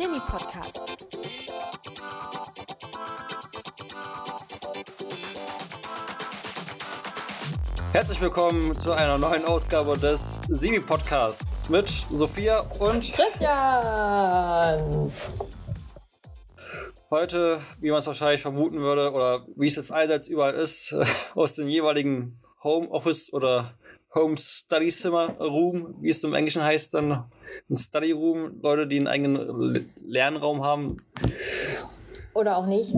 Semi-Podcast. Herzlich willkommen zu einer neuen Ausgabe des Semi-Podcasts mit Sophia und Christian. Heute, wie man es wahrscheinlich vermuten würde, oder wie es jetzt allseits überall ist, aus den jeweiligen Homeoffice oder Home Study Zimmer Room, wie es im Englischen heißt, dann ein Study Room, Leute, die einen eigenen Lernraum haben. Oder auch nicht.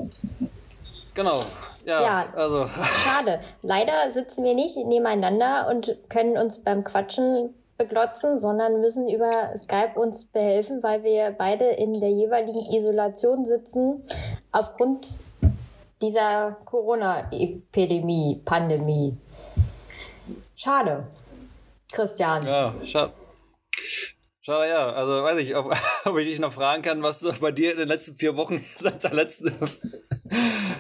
Genau. Ja, Ja. also Schade. Leider sitzen wir nicht nebeneinander und können uns beim Quatschen beglotzen, sondern müssen über Skype uns behelfen, weil wir beide in der jeweiligen Isolation sitzen aufgrund dieser Corona-Epidemie, Pandemie. Schade. Christian. Ja, schade. Schade, ja. Also weiß ich, ob, ob ich dich noch fragen kann, was bei dir in den letzten vier Wochen seit der letzten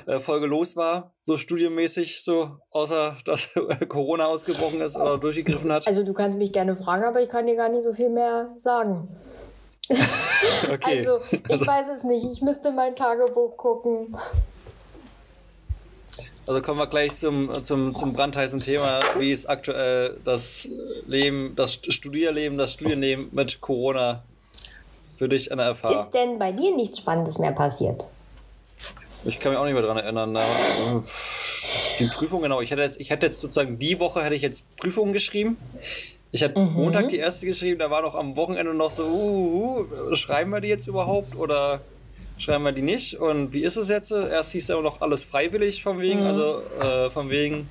äh, Folge los war, so studienmäßig, so, außer dass Corona ausgebrochen ist oder durchgegriffen hat. Also du kannst mich gerne fragen, aber ich kann dir gar nicht so viel mehr sagen. Okay. Also ich weiß es nicht. Ich müsste mein Tagebuch gucken. Also kommen wir gleich zum, zum, zum brandheißen Thema, wie ist aktuell das Leben, das Studierleben, das Studienleben mit Corona für dich der FH? Ist denn bei dir nichts Spannendes mehr passiert? Ich kann mich auch nicht mehr dran erinnern. Äh, die Prüfung, genau. Ich hätte jetzt, ich hätte jetzt sozusagen die Woche hätte ich jetzt Prüfungen geschrieben. Ich hatte Mhm. Montag die erste geschrieben, da war noch am Wochenende noch so, uh, uh, schreiben wir die jetzt überhaupt oder schreiben wir die nicht? Und wie ist es jetzt? Erst hieß ja auch noch alles freiwillig von wegen, Mhm. also äh, von wegen.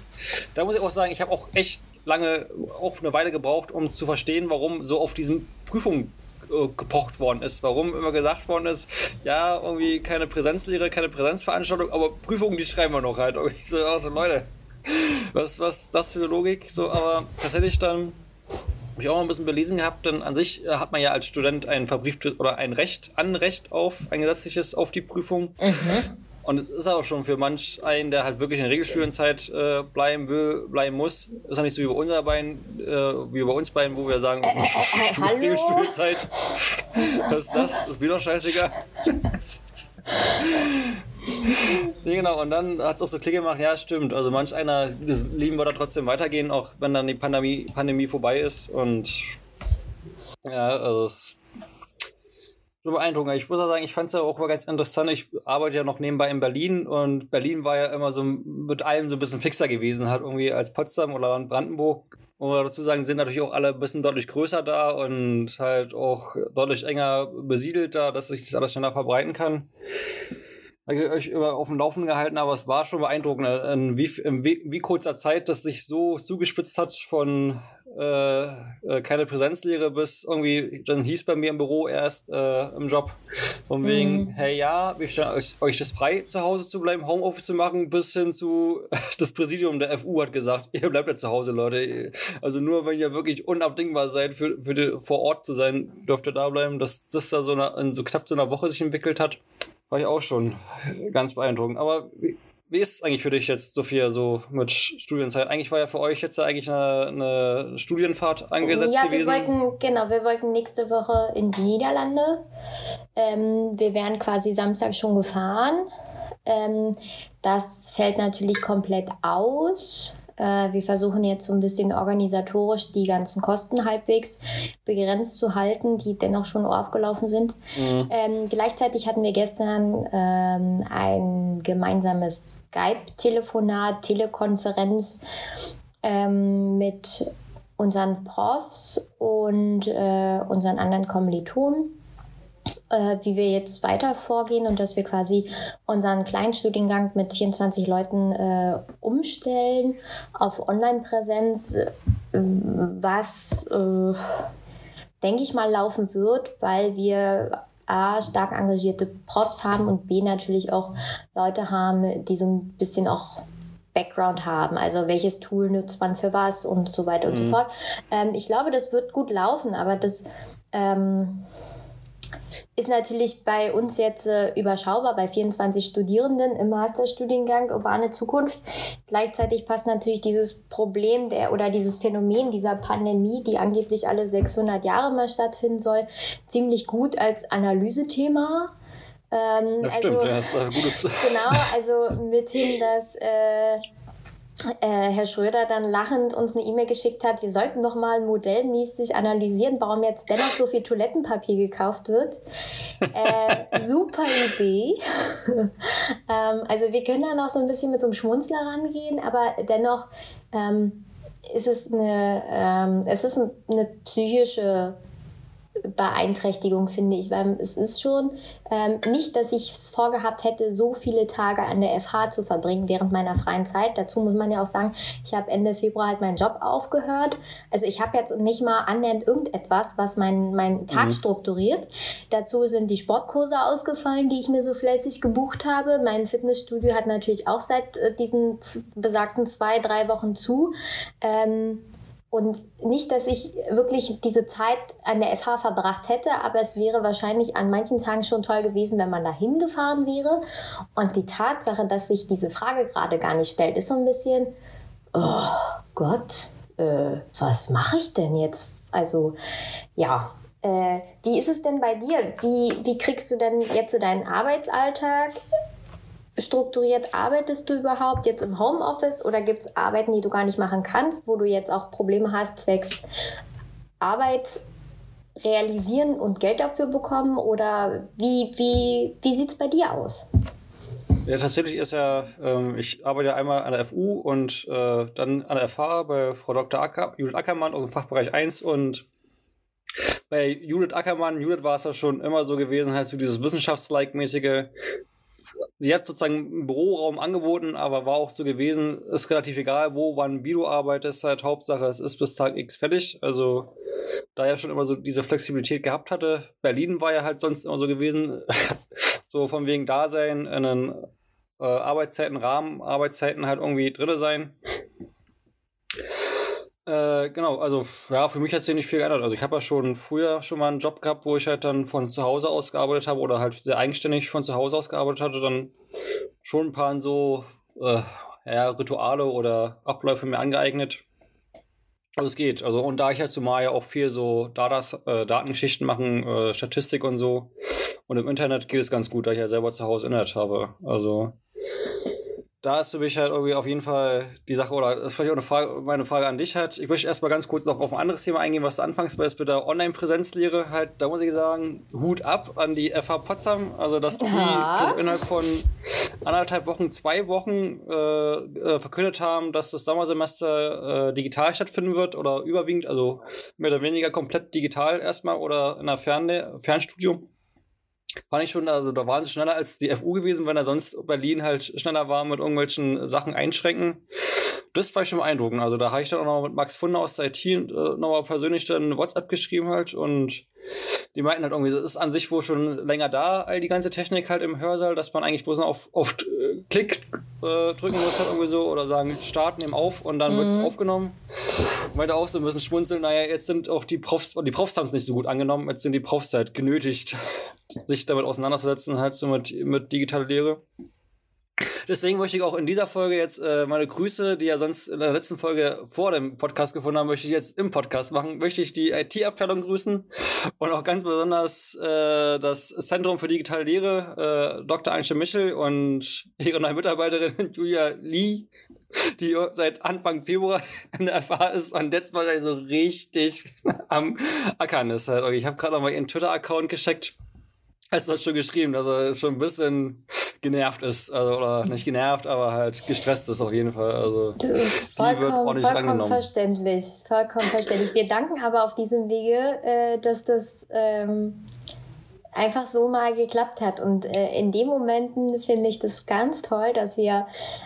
Da muss ich auch sagen, ich habe auch echt lange, auch eine Weile gebraucht, um zu verstehen, warum so auf diesen Prüfungen äh, gepocht worden ist. Warum immer gesagt worden ist, ja, irgendwie keine Präsenzlehre, keine Präsenzveranstaltung, aber Prüfungen, die schreiben wir noch halt. Und ich so, also Leute, was, was ist das für eine Logik? So, aber tatsächlich dann habe ich auch mal ein bisschen belesen gehabt, denn an sich äh, hat man ja als Student ein verbrieftes oder ein Recht, Anrecht auf, ein gesetzliches auf die Prüfung. Und es ist auch schon für manch einen, der halt wirklich in der Regelstudienzeit äh, bleiben will, bleiben muss. Ist ja nicht so wie bei unser beiden, äh, wie bei uns beiden, wo wir sagen, hallo? Regelstudienzeit, was ist das? Das ist doch scheißegal. nee, genau, und dann hat es auch so Klick gemacht, ja, stimmt. Also manch einer, das Leben wird da trotzdem weitergehen, auch wenn dann die Pandemie, Pandemie vorbei ist. Und ja, also es so beeindruckend. Ich muss auch sagen, ich fand es ja auch mal ganz interessant. Ich arbeite ja noch nebenbei in Berlin und Berlin war ja immer so mit allem so ein bisschen fixer gewesen, halt irgendwie als Potsdam oder Brandenburg. Und dazu sagen, sind natürlich auch alle ein bisschen deutlich größer da und halt auch deutlich enger besiedelt da, dass sich das alles schneller verbreiten kann. Da habe ich euch immer auf dem Laufenden gehalten, aber es war schon beeindruckend, in wie, in wie kurzer Zeit das sich so zugespitzt hat von äh, äh, keine Präsenzlehre bis irgendwie, dann hieß bei mir im Büro erst äh, im Job von wegen, Mhm. hey ja, wir stellen euch, euch das frei, zu Hause zu bleiben, Homeoffice zu machen, bis hin zu das Präsidium der FU hat gesagt, ihr bleibt jetzt zu Hause, Leute. Also nur wenn ihr wirklich unabdingbar seid, für, für die, vor Ort zu sein, dürft ihr da bleiben. Dass das da so eine, in so knapp so einer Woche sich entwickelt hat, war ich auch schon ganz beeindruckend. Aber wie, wie ist es eigentlich für dich jetzt, Sophia, so mit Studienzeit? Eigentlich war ja für euch jetzt ja eigentlich eine, eine Studienfahrt angesetzt ja, wir gewesen. wollten, genau, wir wollten nächste Woche in die Niederlande. Ähm, wir wären quasi Samstag schon gefahren. Ähm, das fällt natürlich komplett aus. Äh, wir versuchen jetzt so ein bisschen organisatorisch die ganzen Kosten halbwegs begrenzt zu halten, die dennoch schon aufgelaufen sind. Mhm. Ähm, gleichzeitig hatten wir gestern ähm, ein gemeinsames Skype-Telefonat, Telekonferenz ähm, mit unseren Profs und äh, unseren anderen Kommilitonen, äh, wie wir jetzt weiter vorgehen und dass wir quasi unseren kleinen Studiengang mit 24 Leuten äh, umstellen auf Online-Präsenz, äh, was denke ich mal, laufen wird, weil wir A, stark engagierte Profs haben und B, natürlich auch Leute haben, die so ein bisschen auch Background haben. Also welches Tool nutzt man für was und so weiter und so Mhm. fort. Ähm, ich glaube, das wird gut laufen, aber das, ähm, ist natürlich bei uns jetzt äh, überschaubar, bei 24 Studierenden im Masterstudiengang Urbane Zukunft. Gleichzeitig passt natürlich dieses Problem der oder dieses Phänomen dieser Pandemie, die angeblich alle 600 Jahre mal stattfinden soll, ziemlich gut als Analysethema. Ähm, das stimmt, also, ja, ist ein gutes. Genau, also mithin, dass äh, äh, Herr Schröder dann lachend uns eine E-Mail geschickt hat, wir sollten doch mal modellmäßig analysieren, warum jetzt dennoch so viel Toilettenpapier gekauft wird. Äh, super Idee. ähm, also wir können da noch so ein bisschen mit so einem Schmunzler rangehen, aber dennoch ähm, ist es eine, ähm, es ist eine psychische Beeinträchtigung, finde ich, weil es ist schon ähm, nicht, dass ich es vorgehabt hätte, so viele Tage an der FH zu verbringen während meiner freien Zeit. Dazu muss man ja auch sagen, ich habe Ende Februar halt meinen Job aufgehört. Also ich habe jetzt nicht mal annähernd irgendetwas, was meinen mein Tag mhm. strukturiert. Dazu sind die Sportkurse ausgefallen, die ich mir so fleißig gebucht habe. Mein Fitnessstudio hat natürlich auch seit äh, diesen besagten zwei, drei Wochen zu. Ähm, und nicht, dass ich wirklich diese Zeit an der FH verbracht hätte, aber es wäre wahrscheinlich an manchen Tagen schon toll gewesen, wenn man da hingefahren wäre. Und die Tatsache, dass sich diese Frage gerade gar nicht stellt, ist so ein bisschen, oh Gott, äh, was mache ich denn jetzt? Also, ja. Äh, wie ist es denn bei dir? Wie, wie kriegst du denn jetzt deinen Arbeitsalltag strukturiert arbeitest du überhaupt jetzt im Homeoffice oder gibt es Arbeiten, die du gar nicht machen kannst, wo du jetzt auch Probleme hast, zwecks Arbeit realisieren und Geld dafür bekommen? Oder wie, wie, wie sieht es bei dir aus? Ja, tatsächlich ist ja, ähm, ich arbeite einmal an der FU und äh, dann an der FH bei Frau Dr. Acker, Judith Ackermann aus dem Fachbereich 1 und bei Judith Ackermann, Judith war es ja schon immer so gewesen, halt so dieses Wissenschafts-like-mäßige, sie hat sozusagen einen Büroraum angeboten, aber war auch so gewesen, ist relativ egal, wo, wann, wie du arbeitest, halt Hauptsache, es ist bis Tag X fertig. Also, da er schon immer so diese Flexibilität gehabt hatte, Berlin war ja halt sonst immer so gewesen, so von wegen Dasein, in den äh, Arbeitszeiten, Rahmen, Arbeitszeiten halt irgendwie drin sein. Äh, genau, also ja, für mich hat sich nicht viel geändert. Also ich habe ja schon früher schon mal einen Job gehabt, wo ich halt dann von zu Hause aus gearbeitet habe oder halt sehr eigenständig von zu Hause aus gearbeitet hatte, dann schon ein paar so äh, ja, Rituale oder Abläufe mir angeeignet. Also es geht. Also und da ich halt zumal ja auch viel so Datas, äh, Datengeschichten machen, äh, Statistik und so. Und im Internet geht es ganz gut, da ich ja selber zu Hause Internet habe. Also da ist für mich halt irgendwie auf jeden Fall die Sache, oder das ist vielleicht auch eine Frage, meine Frage an dich halt. Ich möchte erstmal ganz kurz noch auf ein anderes Thema eingehen, was du anfangs bei der Online-Präsenzlehre halt, da muss ich sagen, Hut ab an die FH Potsdam. Also, dass ja. die innerhalb von anderthalb Wochen, zwei Wochen äh, äh, verkündet haben, dass das Sommersemester äh, digital stattfinden wird oder überwiegend, also mehr oder weniger komplett digital erstmal oder in einer Ferne Fernstudium. Fand ich schon, also da waren sie schneller als die FU gewesen, wenn er sonst Berlin halt schneller war mit irgendwelchen Sachen einschränken. Das war schon beeindruckend. Also da habe ich dann auch noch mit Max Funder aus der IT äh, nochmal persönlich dann WhatsApp geschrieben halt und die meinten halt irgendwie, das ist an sich wohl schon länger da, all die ganze Technik halt im Hörsaal, dass man eigentlich bloß noch auf, auf äh, Klick äh, drücken muss halt irgendwie so oder sagen, starten, nehmen auf und dann mhm. wird es aufgenommen. Meinte auch so ein bisschen schmunzeln, naja, jetzt sind auch die Profs, die Profs haben es nicht so gut angenommen, jetzt sind die Profs halt genötigt, sich damit auseinanderzusetzen, halt so mit, mit digitaler Lehre. Deswegen möchte ich auch in dieser Folge jetzt äh, meine Grüße, die ja sonst in der letzten Folge vor dem Podcast gefunden haben, möchte ich jetzt im Podcast machen. Möchte ich die IT-Abteilung grüßen und auch ganz besonders äh, das Zentrum für digitale Lehre, äh, Dr. Einstein Michel und ihre neue Mitarbeiterin Julia Lee, die seit Anfang Februar in der FA ist und jetzt wahrscheinlich so richtig am Ackern ist. Halt. Ich habe gerade mal ihren Twitter-Account gecheckt als das schon geschrieben, dass er schon ein bisschen genervt ist. Also, oder nicht genervt, aber halt gestresst ist auf jeden Fall. Also, die wird ordentlich vollkommen verständlich. Vollkommen verständlich. Wir danken aber auf diesem Wege, äh, dass das ähm, einfach so mal geklappt hat. Und äh, in den Momenten finde ich das ganz toll, dass wir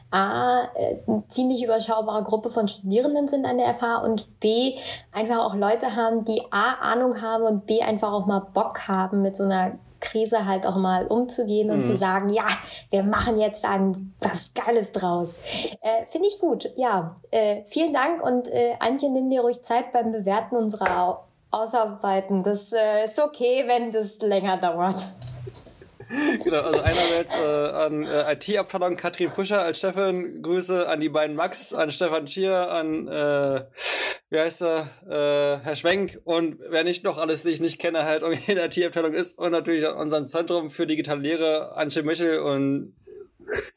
A, äh, eine ziemlich überschaubare Gruppe von Studierenden sind an der FH und B, einfach auch Leute haben, die A, Ahnung haben und B, einfach auch mal Bock haben mit so einer Krise halt auch mal umzugehen und mhm. zu sagen, ja, wir machen jetzt dann was Geiles draus. Äh, Finde ich gut, ja. Äh, vielen Dank und äh, Antje, nimm dir ruhig Zeit beim Bewerten unserer ausarbeiten. Das äh, ist okay, wenn das länger dauert. Genau, also einerseits äh, an äh, IT-Abteilung Katrin Fuscher als Chefin, Grüße an die beiden Max, an Stefan Schier, an, äh, wie heißt er, äh, Herr Schwenk. Und wer nicht noch alles, die ich nicht kenne, halt irgendwie in der IT-Abteilung ist und natürlich an unserem Zentrum für digitale Lehre, Antje Michel und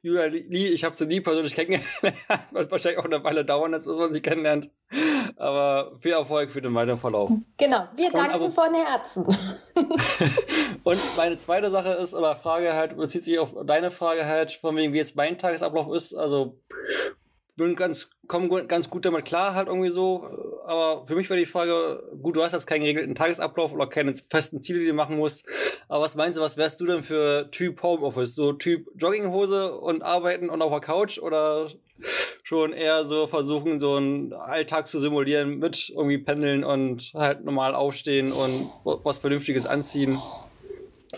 Julia Lee, ich habe sie nie persönlich kennengelernt. Wird wahrscheinlich auch eine Weile dauern, jetzt bis man sie kennenlernt. Aber viel Erfolg für den weiteren Verlauf. Genau, wir danken aber, von Herzen. und meine zweite Sache ist, oder Frage halt, bezieht sich auf deine Frage halt, von wegen, wie jetzt mein Tagesablauf ist. Also bin ganz, komme ganz gut damit klar, halt irgendwie so. Aber für mich wäre die Frage, gut, du hast jetzt keinen geregelten Tagesablauf oder keine festen Ziele, die du machen musst. Aber was meinst du, was wärst du denn für Typ Homeoffice? So Typ Jogginghose und arbeiten und auf der Couch oder schon eher so versuchen, so einen Alltag zu simulieren mit irgendwie pendeln und halt normal aufstehen und was Vernünftiges anziehen?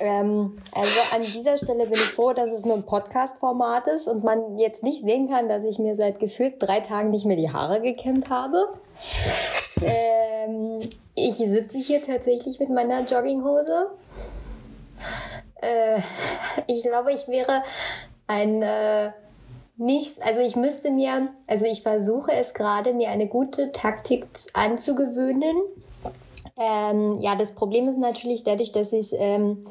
Ähm, also an dieser Stelle bin ich froh, dass es nur ein Podcast-Format ist und man jetzt nicht sehen kann, dass ich mir seit gefühlt drei Tagen nicht mehr die Haare gekämmt habe. ähm, ich sitze hier tatsächlich mit meiner Jogginghose. Äh, ich glaube, ich wäre ein äh, nichts, also ich müsste mir, also ich versuche es gerade, mir eine gute Taktik anzugewöhnen ähm, ja, das Problem ist natürlich dadurch, dass ich ähm,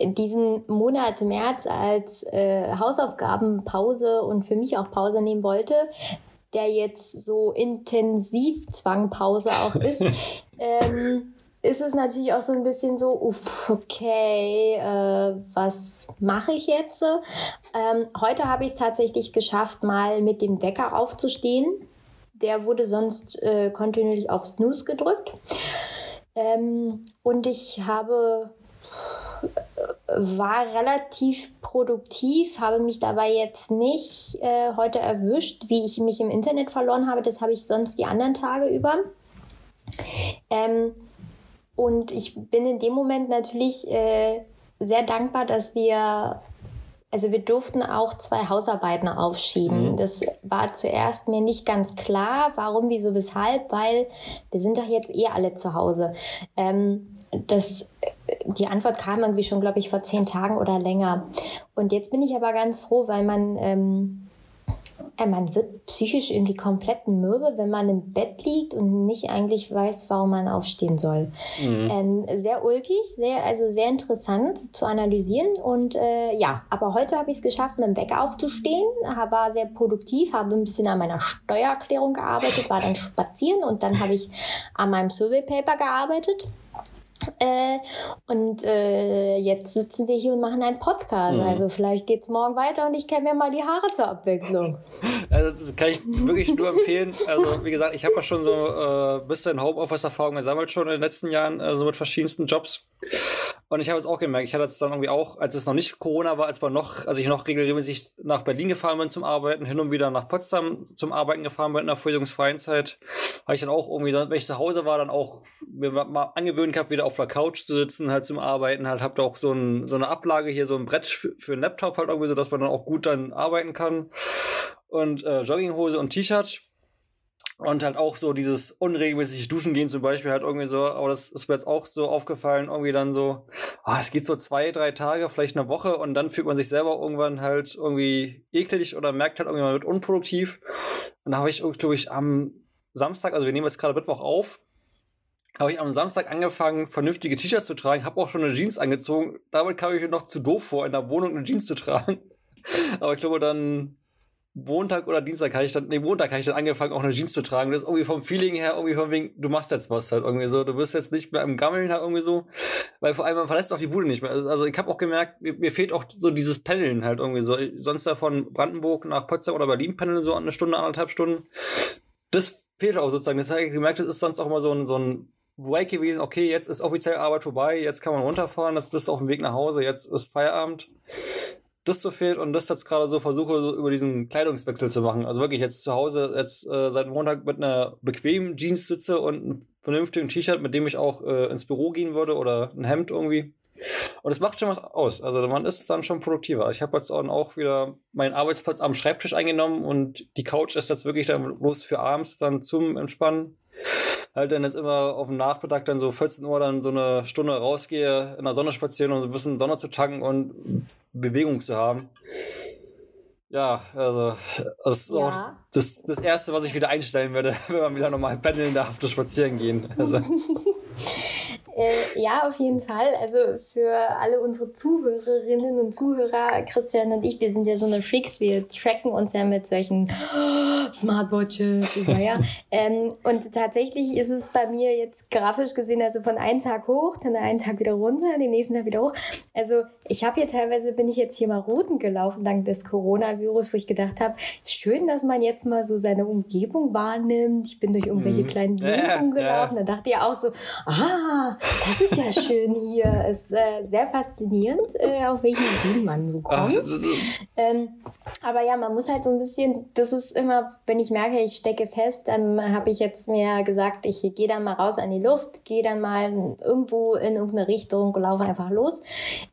diesen Monat März als äh, Hausaufgabenpause und für mich auch Pause nehmen wollte, der jetzt so intensiv Zwangpause auch ist, ähm, ist es natürlich auch so ein bisschen so, uff, okay, äh, was mache ich jetzt? Ähm, heute habe ich es tatsächlich geschafft, mal mit dem Wecker aufzustehen. Der wurde sonst äh, kontinuierlich auf Snooze gedrückt. Ähm, und ich habe war relativ produktiv, habe mich dabei jetzt nicht äh, heute erwischt, wie ich mich im Internet verloren habe. Das habe ich sonst die anderen Tage über. Ähm, und ich bin in dem Moment natürlich äh, sehr dankbar, dass wir also wir durften auch zwei Hausarbeiten aufschieben. Mhm. Das war zuerst mir nicht ganz klar, warum, wieso, weshalb, weil wir sind doch jetzt eh alle zu Hause. Ähm, das, die Antwort kam irgendwie schon, glaube ich, vor zehn Tagen oder länger. Und jetzt bin ich aber ganz froh, weil man ähm, äh, man wird psychisch irgendwie komplett mürbe, wenn man im Bett liegt und nicht eigentlich weiß, warum man aufstehen soll. Mhm. Ähm, sehr ulkig, sehr, also sehr interessant zu analysieren. Und äh, ja, aber heute habe ich es geschafft, mit dem Wecker aufzustehen, war sehr produktiv, habe ein bisschen an meiner Steuererklärung gearbeitet, war dann spazieren und dann habe ich an meinem Survey Paper gearbeitet. Äh, und äh, jetzt sitzen wir hier und machen einen Podcast. Mhm. Also vielleicht geht es morgen weiter und ich kenne mir mal die Haare zur Abwechslung. Also das kann ich wirklich nur empfehlen. Also wie gesagt, ich habe ja schon so ein äh, bisschen Homeoffice-Erfahrung gesammelt schon in den letzten Jahren, äh, so mit verschiedensten Jobs. Und ich habe es auch gemerkt, ich hatte es dann irgendwie auch, als es noch nicht Corona war, als man noch, als ich noch regelmäßig nach Berlin gefahren bin zum Arbeiten, hin und wieder nach Potsdam zum Arbeiten gefahren bin in der vorlesungsfreien Zeit, habe ich dann auch irgendwie, wenn ich zu Hause war, dann auch mir mal angewöhnt gehabt, wieder auf der Couch zu sitzen, halt zum Arbeiten, halt hab da auch so, ein, so eine Ablage hier, so ein Brett für, für einen Laptop halt irgendwie, so dass man dann auch gut dann arbeiten kann. Und äh, Jogginghose und T-Shirt und halt auch so dieses unregelmäßige Duschen gehen zum Beispiel halt irgendwie so, aber das ist mir jetzt auch so aufgefallen, irgendwie dann so, ah, es geht so zwei, drei Tage, vielleicht eine Woche und dann fühlt man sich selber irgendwann halt irgendwie eklig oder merkt halt irgendwie, man wird unproduktiv. Und da habe ich, glaube ich, am Samstag, also wir nehmen jetzt gerade Mittwoch auf, habe ich am Samstag angefangen, vernünftige T-Shirts zu tragen, habe auch schon eine Jeans angezogen. Damit kam ich mir noch zu doof vor, in der Wohnung eine Jeans zu tragen. Aber ich glaube, dann Montag oder Dienstag habe ich dann, nee, Montag habe ich dann angefangen, auch eine Jeans zu tragen. Das ist irgendwie vom Feeling her, irgendwie von wegen, du machst jetzt was halt irgendwie so. Du wirst jetzt nicht mehr im Gammeln halt irgendwie so. Weil vor allem, man verlässt auch die Bude nicht mehr. Also ich habe auch gemerkt, mir, mir, fehlt auch so dieses Pendeln halt irgendwie so. Sonst ja von Brandenburg nach Potsdam oder Berlin pendeln so eine Stunde, anderthalb Stunden. Das fehlt auch sozusagen. Das habe ich gemerkt, das ist sonst auch immer so ein, so ein Break gewesen. Okay, jetzt ist offiziell Arbeit vorbei, jetzt kann man runterfahren, jetzt bist du auf dem Weg nach Hause, jetzt ist Feierabend das so fehlt und das jetzt gerade so versuche, so über diesen Kleidungswechsel zu machen. Also wirklich jetzt zu Hause, jetzt äh, seit Montag mit einer bequemen Jeans sitze und einem vernünftigen T-Shirt, mit dem ich auch äh, ins Büro gehen würde oder ein Hemd irgendwie. Und es macht schon was aus. Also man ist dann schon produktiver. Ich habe jetzt auch wieder meinen Arbeitsplatz am Schreibtisch eingenommen und die Couch ist jetzt wirklich dann bloß für abends dann zum Entspannen. Halt dann jetzt immer auf dem Nachmittag dann so 14 Uhr dann so eine Stunde rausgehe, in der Sonne spazieren und ein bisschen Sonne zu tanken und Bewegung zu haben. Ja, also das ist ja. auch das, das Erste, was ich wieder einstellen werde, wenn man wieder normal pendeln darf, das Spazieren gehen. Also. Äh, ja, auf jeden Fall. Also für alle unsere Zuhörerinnen und Zuhörer, Christian und ich, wir sind ja so eine Freaks, wir tracken uns ja mit solchen Smartwatches. Ja. ähm, und tatsächlich ist es bei mir jetzt grafisch gesehen, also von einem Tag hoch, dann einen Tag wieder runter, den nächsten Tag wieder hoch. Also ich habe hier teilweise, bin ich jetzt hier mal Routen gelaufen dank des Coronavirus, wo ich gedacht habe, schön, dass man jetzt mal so seine Umgebung wahrnimmt. Ich bin durch irgendwelche mhm. kleinen Seen ja, rumgelaufen. Ja. Da dachte ich auch so, ah, das ist ja schön hier. Ist äh, sehr faszinierend, äh, auf welchen Ideen man so kommt. Ähm, aber ja, man muss halt so ein bisschen, das ist immer, wenn ich merke, ich stecke fest, dann habe ich jetzt mir gesagt, ich gehe dann mal raus an die Luft, gehe dann mal irgendwo in irgendeine Richtung, laufe einfach los,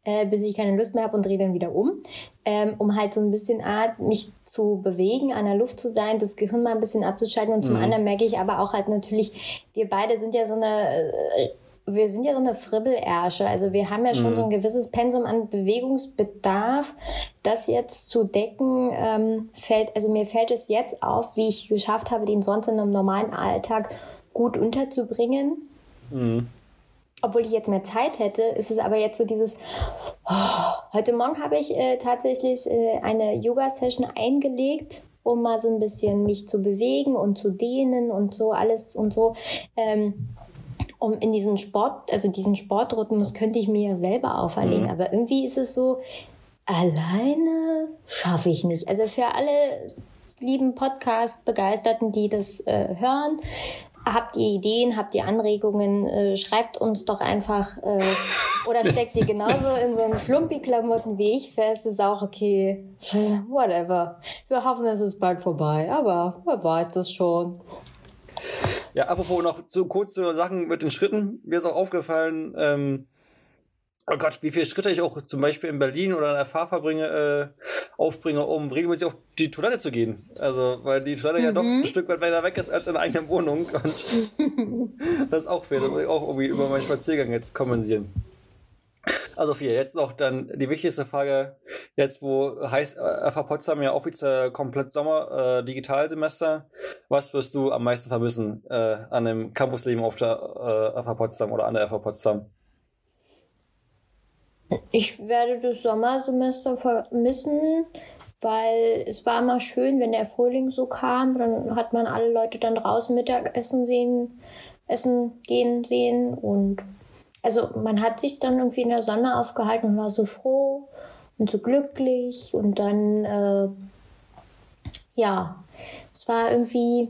äh, bis ich keine Lust mehr habe und drehe dann wieder um. Ähm, um halt so ein bisschen Art, mich zu bewegen, an der Luft zu sein, das Gehirn mal ein bisschen abzuschalten. Und zum mhm. anderen merke ich aber auch halt natürlich, wir beide sind ja so eine äh, wir sind ja so eine Fribbelärsche. Also wir haben ja schon mhm. so ein gewisses Pensum an Bewegungsbedarf. Das jetzt zu decken, ähm, fällt, also mir fällt es jetzt auf, wie ich geschafft habe, den sonst in einem normalen Alltag gut unterzubringen. Mhm. Obwohl ich jetzt mehr Zeit hätte, ist es aber jetzt so dieses, oh, heute Morgen habe ich äh, tatsächlich äh, eine Yoga-Session eingelegt um mal so ein bisschen mich zu bewegen und zu dehnen und so alles und so. Ähm, um in diesen Sport, also diesen Sportrhythmus könnte ich mir ja selber auferlegen. Mhm. Aber irgendwie ist es so, alleine schaffe ich nicht. Also für alle lieben Podcast-Begeisterten, die das äh, hören, habt ihr Ideen, habt ihr Anregungen, äh, schreibt uns doch einfach äh, oder steckt ihr genauso in so einen Schlumpi-Klamotten wie ich fest, ist auch okay. Whatever. Wir hoffen, es ist bald vorbei, aber wer weiß das schon. Ja, apropos noch so kurze Sachen mit den Schritten. Mir ist auch aufgefallen, ähm, oh Gott, wie viele Schritte ich auch zum Beispiel in Berlin oder in der Fahr verbringe, äh, aufbringe, um regelmäßig auf die Toilette zu gehen. Also, weil die Toilette mhm. ja doch mhm. ein Stück weit weiter weg ist als in der eigenen Wohnung. Und das ist auch fair. Das muss ich auch irgendwie über meinen Spaziergang jetzt kompensieren. Also vier. Jetzt noch dann die wichtigste Frage. Jetzt, wo heißt äh, FH Potsdam ja offiziell komplett Sommer, äh, Digitalsemester. Was wirst du am meisten vermissen äh, an dem Campusleben auf der äh, FH Potsdam oder an der FH Potsdam? Ich werde das Sommersemester vermissen, weil es war immer schön, wenn der Frühling so kam. Dann hat man alle Leute dann draußen Mittagessen sehen, essen gehen sehen und also man hat sich dann irgendwie in der Sonne aufgehalten und war so froh und so glücklich und dann, äh, ja, es war irgendwie,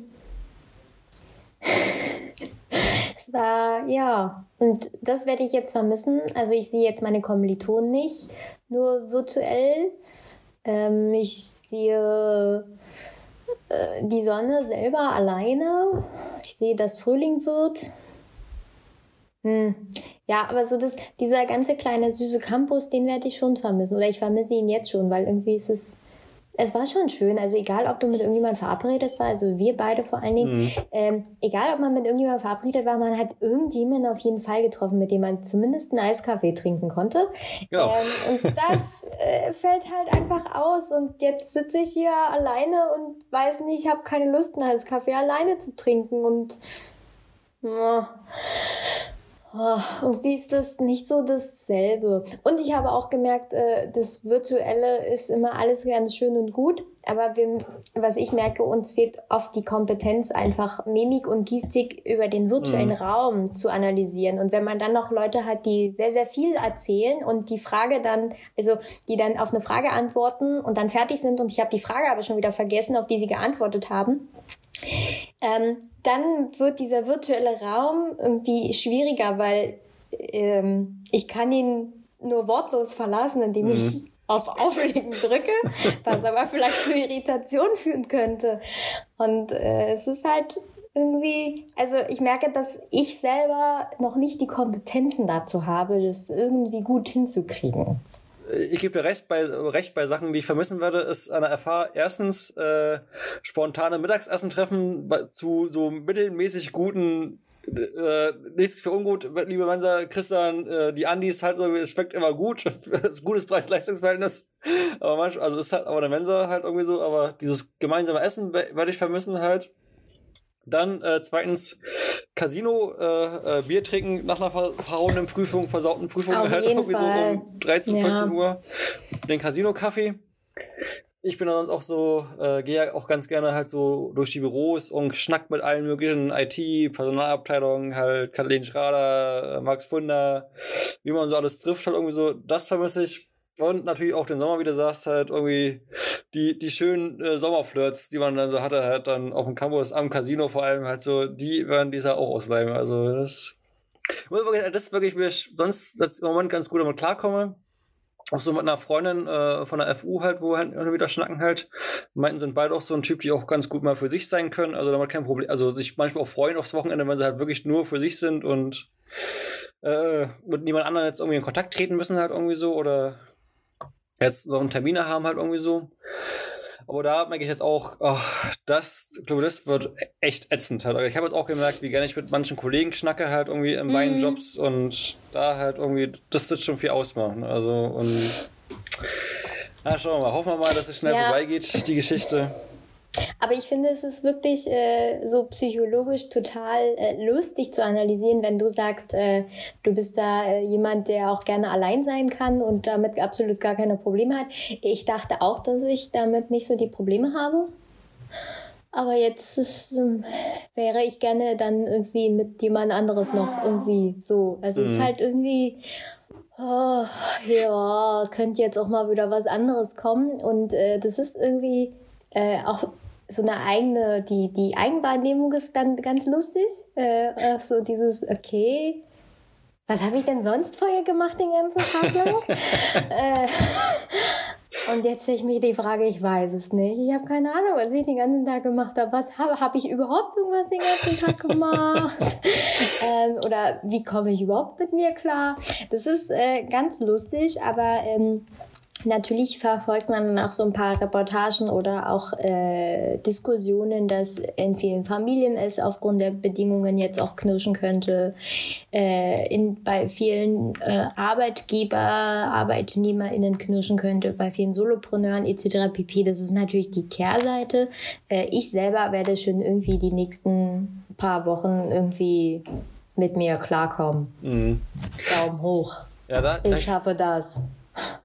es war, ja, und das werde ich jetzt vermissen. Also ich sehe jetzt meine Kommilitonen nicht, nur virtuell. Ähm, ich sehe äh, die Sonne selber alleine. Ich sehe, dass Frühling wird. Hm. Ja, aber so das, dieser ganze kleine süße Campus, den werde ich schon vermissen. Oder ich vermisse ihn jetzt schon, weil irgendwie ist es. Es war schon schön, also egal, ob du mit irgendjemandem verabredet war, also wir beide vor allen Dingen, mhm. ähm, egal, ob man mit irgendjemandem verabredet war, man hat irgendjemanden auf jeden Fall getroffen, mit dem man zumindest einen Eiskaffee trinken konnte. Genau. Ähm, und das äh, fällt halt einfach aus und jetzt sitze ich hier alleine und weiß nicht, ich habe keine Lust, einen Eiskaffee alleine zu trinken und äh, Oh, irgendwie ist das nicht so dasselbe. Und ich habe auch gemerkt, äh, das Virtuelle ist immer alles ganz schön und gut. Aber wir, was ich merke, uns fehlt oft die Kompetenz, einfach Mimik und Gestik über den virtuellen mhm. Raum zu analysieren. Und wenn man dann noch Leute hat, die sehr, sehr viel erzählen und die Frage dann, also die dann auf eine Frage antworten und dann fertig sind und ich habe die Frage aber schon wieder vergessen, auf die sie geantwortet haben, ähm, dann wird dieser virtuelle Raum irgendwie schwieriger, weil ähm, ich kann ihn nur wortlos verlassen, indem mhm. ich auf Auflegen drücke, was aber vielleicht zu Irritation führen könnte. Und äh, es ist halt irgendwie, also ich merke, dass ich selber noch nicht die Kompetenzen dazu habe, das irgendwie gut hinzukriegen. Ich gebe dir recht bei, recht bei Sachen, die ich vermissen werde, ist an der FH erstens äh, spontane Mittagsessen treffen zu so mittelmäßig guten äh, nichts für ungut, liebe Mensa, Christian, äh, die Andis halt so, es schmeckt immer gut, gutes Preis-Leistungsverhältnis, aber manchmal, also ist halt, aber der Mensa halt irgendwie so, aber dieses gemeinsame Essen werde ich vermissen halt. Dann äh, zweitens Casino, äh, äh, Bier trinken nach einer verhauenen Prüfung, versauten Prüfung, Auf halt irgendwie Fall. so um 13, Ja. 14 Uhr. Den Casino-Kaffee. Ich bin sonst auch so, äh, gehe auch ganz gerne halt so durch die Büros und schnack mit allen möglichen IT, Personalabteilungen, halt Kathleen Schrader, äh, Max Funder, wie man so alles trifft, halt irgendwie so, das vermisse ich. Und natürlich auch den Sommer, wie du sagst, halt irgendwie die, die schönen äh, Sommerflirts, die man dann so hatte, halt dann auf dem Campus, am Casino vor allem, halt so, die werden dieses Jahr auch ausbleiben. Also das, das ist wirklich, ich sonst jetzt im Moment ganz gut damit klarkomme. Auch so mit einer Freundin äh, von der FU halt, wo halt immer wieder schnacken halt. Meinten, sind beide auch so ein Typ, die auch ganz gut mal für sich sein können. Also damit kein Problem. Also sich manchmal auch freuen aufs Wochenende, wenn sie halt wirklich nur für sich sind und äh, mit niemand anderem jetzt irgendwie in Kontakt treten müssen halt irgendwie so oder jetzt so einen Termine haben halt irgendwie so. Aber da merke ich jetzt auch, ach, das, ich glaube, das wird echt ätzend halt. Ich habe jetzt auch gemerkt, wie gerne ich mit manchen Kollegen schnacke halt irgendwie in meinen Mhm. Jobs und da halt irgendwie, das wird schon viel ausmachen. Also und na, schauen wir mal. Hoffen wir mal, dass es schnell Ja. vorbeigeht, die Geschichte. Aber ich finde, es ist wirklich äh, so psychologisch total äh, lustig zu analysieren, wenn du sagst, äh, du bist da äh, jemand, der auch gerne allein sein kann und damit absolut gar keine Probleme hat. Ich dachte auch, dass ich damit nicht so die Probleme habe. Aber jetzt ist, ähm, wäre ich gerne dann irgendwie mit jemand anderes noch irgendwie so. Also es ist Mhm. halt irgendwie, oh, ja, könnte jetzt auch mal wieder was anderes kommen. Und äh, das ist irgendwie äh, auch so eine eigene, die, die Eigenwahrnehmung ist dann ganz lustig. Äh, auch so dieses, okay, was habe ich denn sonst vorher gemacht den ganzen Tag lang? äh, und jetzt stelle ich mich die Frage, ich weiß es nicht. Ich habe keine Ahnung, was ich den ganzen Tag gemacht habe. Was habe hab ich überhaupt irgendwas den ganzen Tag gemacht? ähm, oder wie komme ich überhaupt mit mir klar? Das ist äh, ganz lustig, aber ähm, Natürlich verfolgt man auch so ein paar Reportagen oder auch äh, Diskussionen, dass in vielen Familien es aufgrund der Bedingungen jetzt auch knirschen könnte. Äh, in, bei vielen äh, Arbeitgeber, ArbeitnehmerInnen knirschen könnte, bei vielen Solopreneuren etc. pp. Das ist natürlich die Kehrseite. Äh, ich selber werde schon irgendwie die nächsten paar Wochen irgendwie mit mir klarkommen. Mhm. Daumen hoch. Ja, da, ich, schaffe das.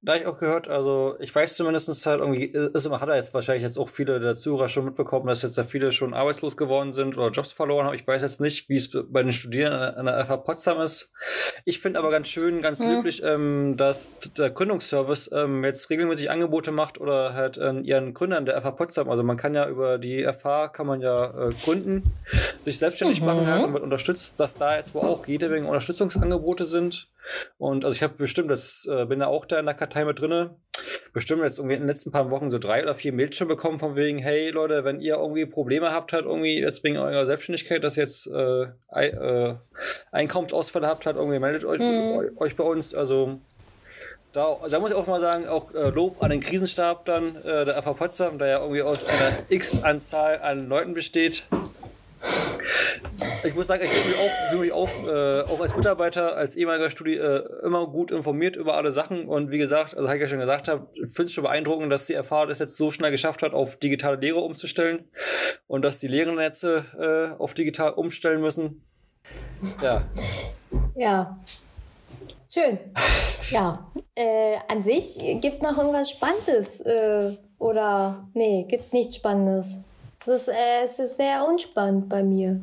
Da ich auch gehört, also ich weiß zumindest halt irgendwie, ist immer, hat er jetzt wahrscheinlich jetzt auch viele der Zuhörer schon mitbekommen, dass jetzt da viele schon arbeitslos geworden sind oder Jobs verloren haben. Ich weiß jetzt nicht, wie es bei den Studierenden an der FH Potsdam ist. Ich finde aber ganz schön, ganz Hm. löblich, ähm, dass der Gründungsservice ähm, jetzt regelmäßig Angebote macht oder halt äh, ihren Gründern der FH Potsdam. Also man kann ja über die FH kann man ja äh, gründen, sich selbstständig Mhm. machen halt und wird unterstützt, dass da jetzt wo auch jede Menge Unterstützungsangebote sind. Und also ich habe bestimmt, das äh, bin ja auch da in der Kartei mit drinne, bestimmt jetzt irgendwie in den letzten paar Wochen so drei oder vier Mails schon bekommen von wegen, hey Leute, wenn ihr irgendwie Probleme habt, halt irgendwie jetzt wegen eurer Selbstständigkeit, dass ihr jetzt äh, äh, Einkommensausfälle habt, halt irgendwie meldet euch, Mhm. euch bei uns. Also da, da muss ich auch mal sagen, auch äh, Lob an den Krisenstab dann, äh, der FH Potsdam, der ja irgendwie aus einer X-Anzahl an Leuten besteht. Ich muss sagen, ich fühle mich auch, fühle mich auch, äh, auch als Mitarbeiter, als ehemaliger Studi äh, immer gut informiert über alle Sachen. Und wie gesagt, also, wie ich ja schon gesagt habe, finde es schon beeindruckend, dass die FH das jetzt so schnell geschafft hat, auf digitale Lehre umzustellen und dass die Lehrenden jetzt äh, auf digital umstellen müssen. Ja, Ja. Schön. Ja. Äh, an sich gibt noch irgendwas Spannendes. Äh, oder nee, gibt nichts Spannendes. Es ist, äh, es ist sehr unspannend bei mir.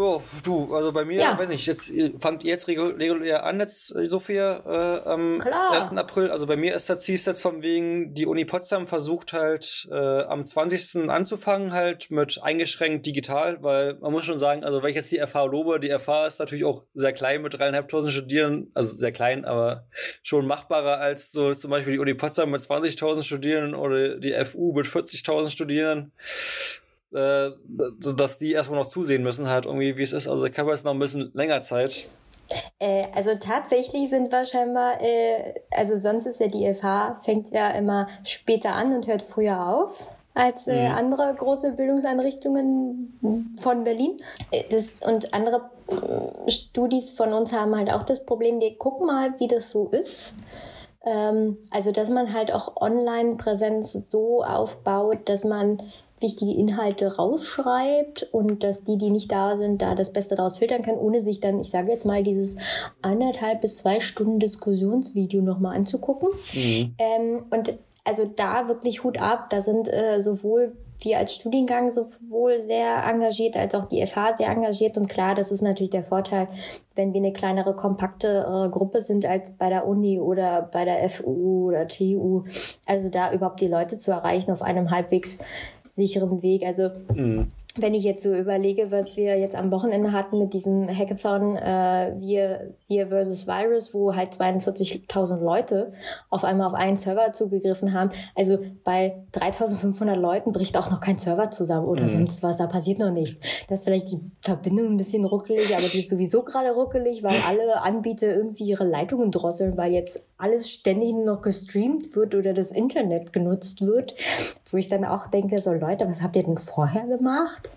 Oh, du, also bei mir, Ja. weiß nicht, jetzt fangt ihr jetzt regul- regulär an, jetzt äh, Sophia, äh, am Klar. 1. April. Also bei mir ist das hieß jetzt von wegen, die Uni Potsdam versucht halt äh, am 20. anzufangen, halt mit eingeschränkt digital, weil man muss schon sagen, also wenn ich jetzt die FH lobe, die FH ist natürlich auch sehr klein mit dreieinhalbtausend Studierenden, also sehr klein, aber schon machbarer als so zum Beispiel die Uni Potsdam mit 20.000 Studierenden oder die FU mit 40.000 Studierenden äh, dass die erstmal noch zusehen müssen, halt irgendwie, wie es ist. Also ich habe jetzt noch ein bisschen länger Zeit. Äh, also tatsächlich sind wir scheinbar, äh, also sonst ist ja die FH, fängt ja immer später an und hört früher auf als äh, mhm. andere große Bildungseinrichtungen von Berlin. Äh, das, und andere äh, Studis von uns haben halt auch das Problem, wir gucken mal, wie das so ist. Ähm, also, dass man halt auch Online-Präsenz so aufbaut, dass man wichtige Inhalte rausschreibt und dass die, die nicht da sind, da das Beste daraus filtern kann, ohne sich dann, ich sage jetzt mal, dieses anderthalb bis zwei Stunden Diskussionsvideo nochmal anzugucken. Mhm. Ähm, und also da wirklich Hut ab. Da sind äh, sowohl wir als Studiengang sowohl sehr engagiert als auch die FH sehr engagiert. Und klar, das ist natürlich der Vorteil, wenn wir eine kleinere, kompakte Gruppe sind als bei der Uni oder bei der FU oder TU. Also da überhaupt die Leute zu erreichen auf einem halbwegs sicheren Weg. Also mhm wenn ich jetzt so überlege, was wir jetzt am Wochenende hatten mit diesem Hackathon äh, Wir, Wir versus Virus, wo halt 42.000 Leute auf einmal auf einen Server zugegriffen haben. Also bei 3.500 Leuten bricht auch noch kein Server zusammen oder mhm. sonst was. Da passiert noch nichts. Da ist vielleicht die Verbindung ein bisschen ruckelig, aber die ist sowieso gerade ruckelig, weil alle Anbieter irgendwie ihre Leitungen drosseln, weil jetzt alles ständig nur noch gestreamt wird oder das Internet genutzt wird. Wo ich dann auch denke, so Leute, was habt ihr denn vorher gemacht?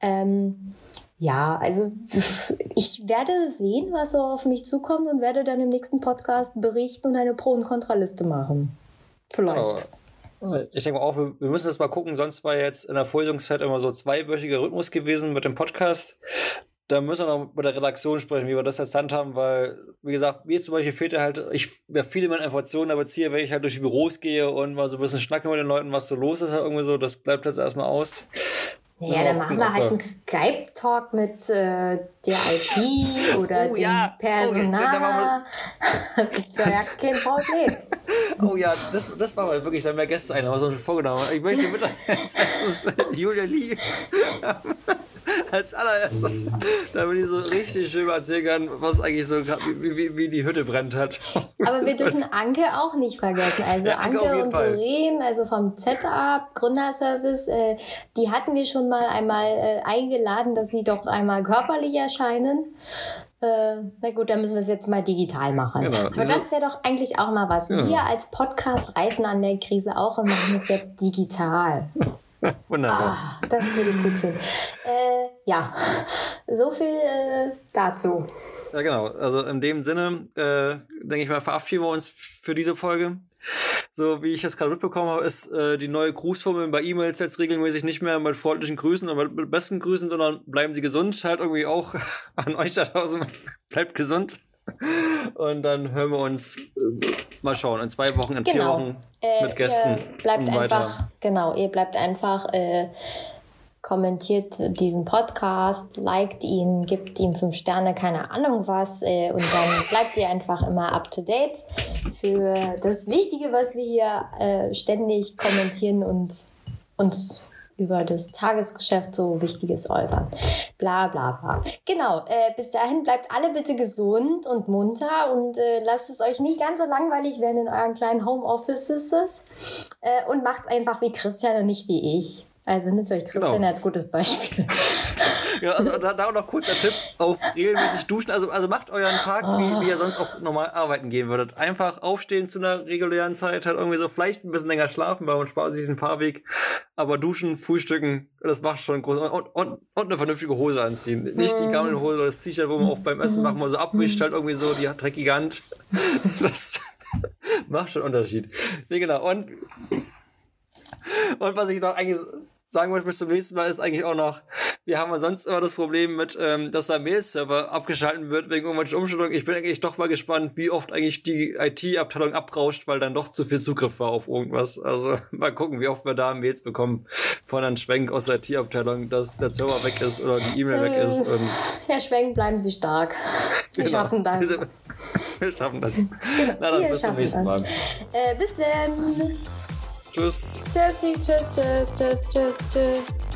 Ähm, ja, also ich werde sehen, was so auf mich zukommt und werde dann im nächsten Podcast berichten und eine Pro- und Kontraliste machen. Vielleicht. Ich denke auch, wir müssen das mal gucken, sonst war jetzt in der Vorlesungszeit immer so zweiwöchiger Rhythmus gewesen mit dem Podcast. Da müssen wir noch mit der Redaktion sprechen, wie wir das jetzt handhaben, weil, wie gesagt, mir zum Beispiel fehlt halt, ich wäre viele meiner Informationen aber ziehe, wenn ich halt durch die Büros gehe und mal so ein bisschen schnacken mit den Leuten, was so los ist, halt irgendwie so, das bleibt jetzt erstmal aus. Naja, dann machen wir halt einen Skype-Talk mit äh, der IT oder oh, dem ja. Personal. Oh, das ist ja kein Problem. Oh ja, das, das war mal wirklich, da haben wir gestern einer so vorgenommen. Ich möchte mit als erstes Julia Lee als allererstes, damit ich so richtig schön erzählen kann, was eigentlich so, wie, wie, wie die Hütte brennt hat. Aber wir dürfen Anke auch nicht vergessen. Also ja, Anke, Anke und Doreen, also vom Z-Up, Gründerservice, äh, die hatten wir schon mal einmal äh, eingeladen, dass sie doch einmal körperlich erscheinen. Äh, na gut, dann müssen wir es jetzt mal digital machen. Genau. Aber das wäre doch eigentlich auch mal was. Ja. Wir als Podcast reifen an der Krise auch und machen es jetzt digital. Wunderbar. Ah, das würde ich gut finden. Äh, ja, so viel äh, dazu. Ja, genau. Also in dem Sinne, äh, denke ich mal, verabschieden wir uns für diese Folge. So wie ich das gerade mitbekommen habe, ist äh, die neue Grußformel bei E-Mails jetzt regelmäßig nicht mehr mit freundlichen Grüßen und mit besten Grüßen, sondern bleiben Sie gesund. Halt irgendwie auch an euch da draußen. Bleibt gesund. Und dann hören wir uns äh, mal schauen, in zwei Wochen, in genau. vier Wochen äh, mit Gästen. bleibt einfach, genau, ihr bleibt einfach, äh, kommentiert diesen Podcast, liked ihn, gibt ihm fünf Sterne, keine Ahnung was, äh, und dann bleibt ihr einfach immer up to date für das Wichtige, was wir hier äh, ständig kommentieren und uns über das Tagesgeschäft so Wichtiges äußern. Bla bla bla. Genau, äh, bis dahin bleibt alle bitte gesund und munter und äh, lasst es euch nicht ganz so langweilig werden in euren kleinen Homeoffices äh, und macht einfach wie Christian und nicht wie ich. Also nimmt euch Christian genau. als gutes Beispiel. Ja, also da, da auch noch kurzer Tipp, auch regelmäßig duschen. Also, also macht euren Tag, wie, wie ihr sonst auch normal arbeiten gehen würdet. Einfach aufstehen zu einer regulären Zeit, halt irgendwie so vielleicht ein bisschen länger schlafen, weil man spart sich diesen Fahrweg. Aber duschen, frühstücken, das macht schon groß. Und, und, und eine vernünftige Hose anziehen. Nicht die Gammelhose oder das T-Shirt, wo man auch beim Essen macht, mal so abwischt, halt irgendwie so die dreckige Hand. Das macht schon Unterschied. Nee, genau. Und und was ich noch eigentlich sagen wollte bis zum nächsten Mal ist eigentlich auch noch, wir haben ja sonst immer das Problem mit, ähm, dass der Mail-Server abgeschalten wird wegen irgendwelchen Umstellungen. Ich bin eigentlich doch mal gespannt, wie oft eigentlich die IT-Abteilung abrauscht, weil dann doch zu viel Zugriff war auf irgendwas. Also mal gucken, wie oft wir da Mails bekommen von einem Schwenk aus der IT-Abteilung, dass der Server weg ist oder die E-Mail äh, weg ist. Und Herr Schwenk, bleiben Sie stark. Sie genau. schaffen das. Wir schaffen das. Genau. Na dann, bis zum nächsten Mal. Äh, bis dann. Tschüss. Tschüss, tschüss, tschüss, tschüss, tschüss, tschüss.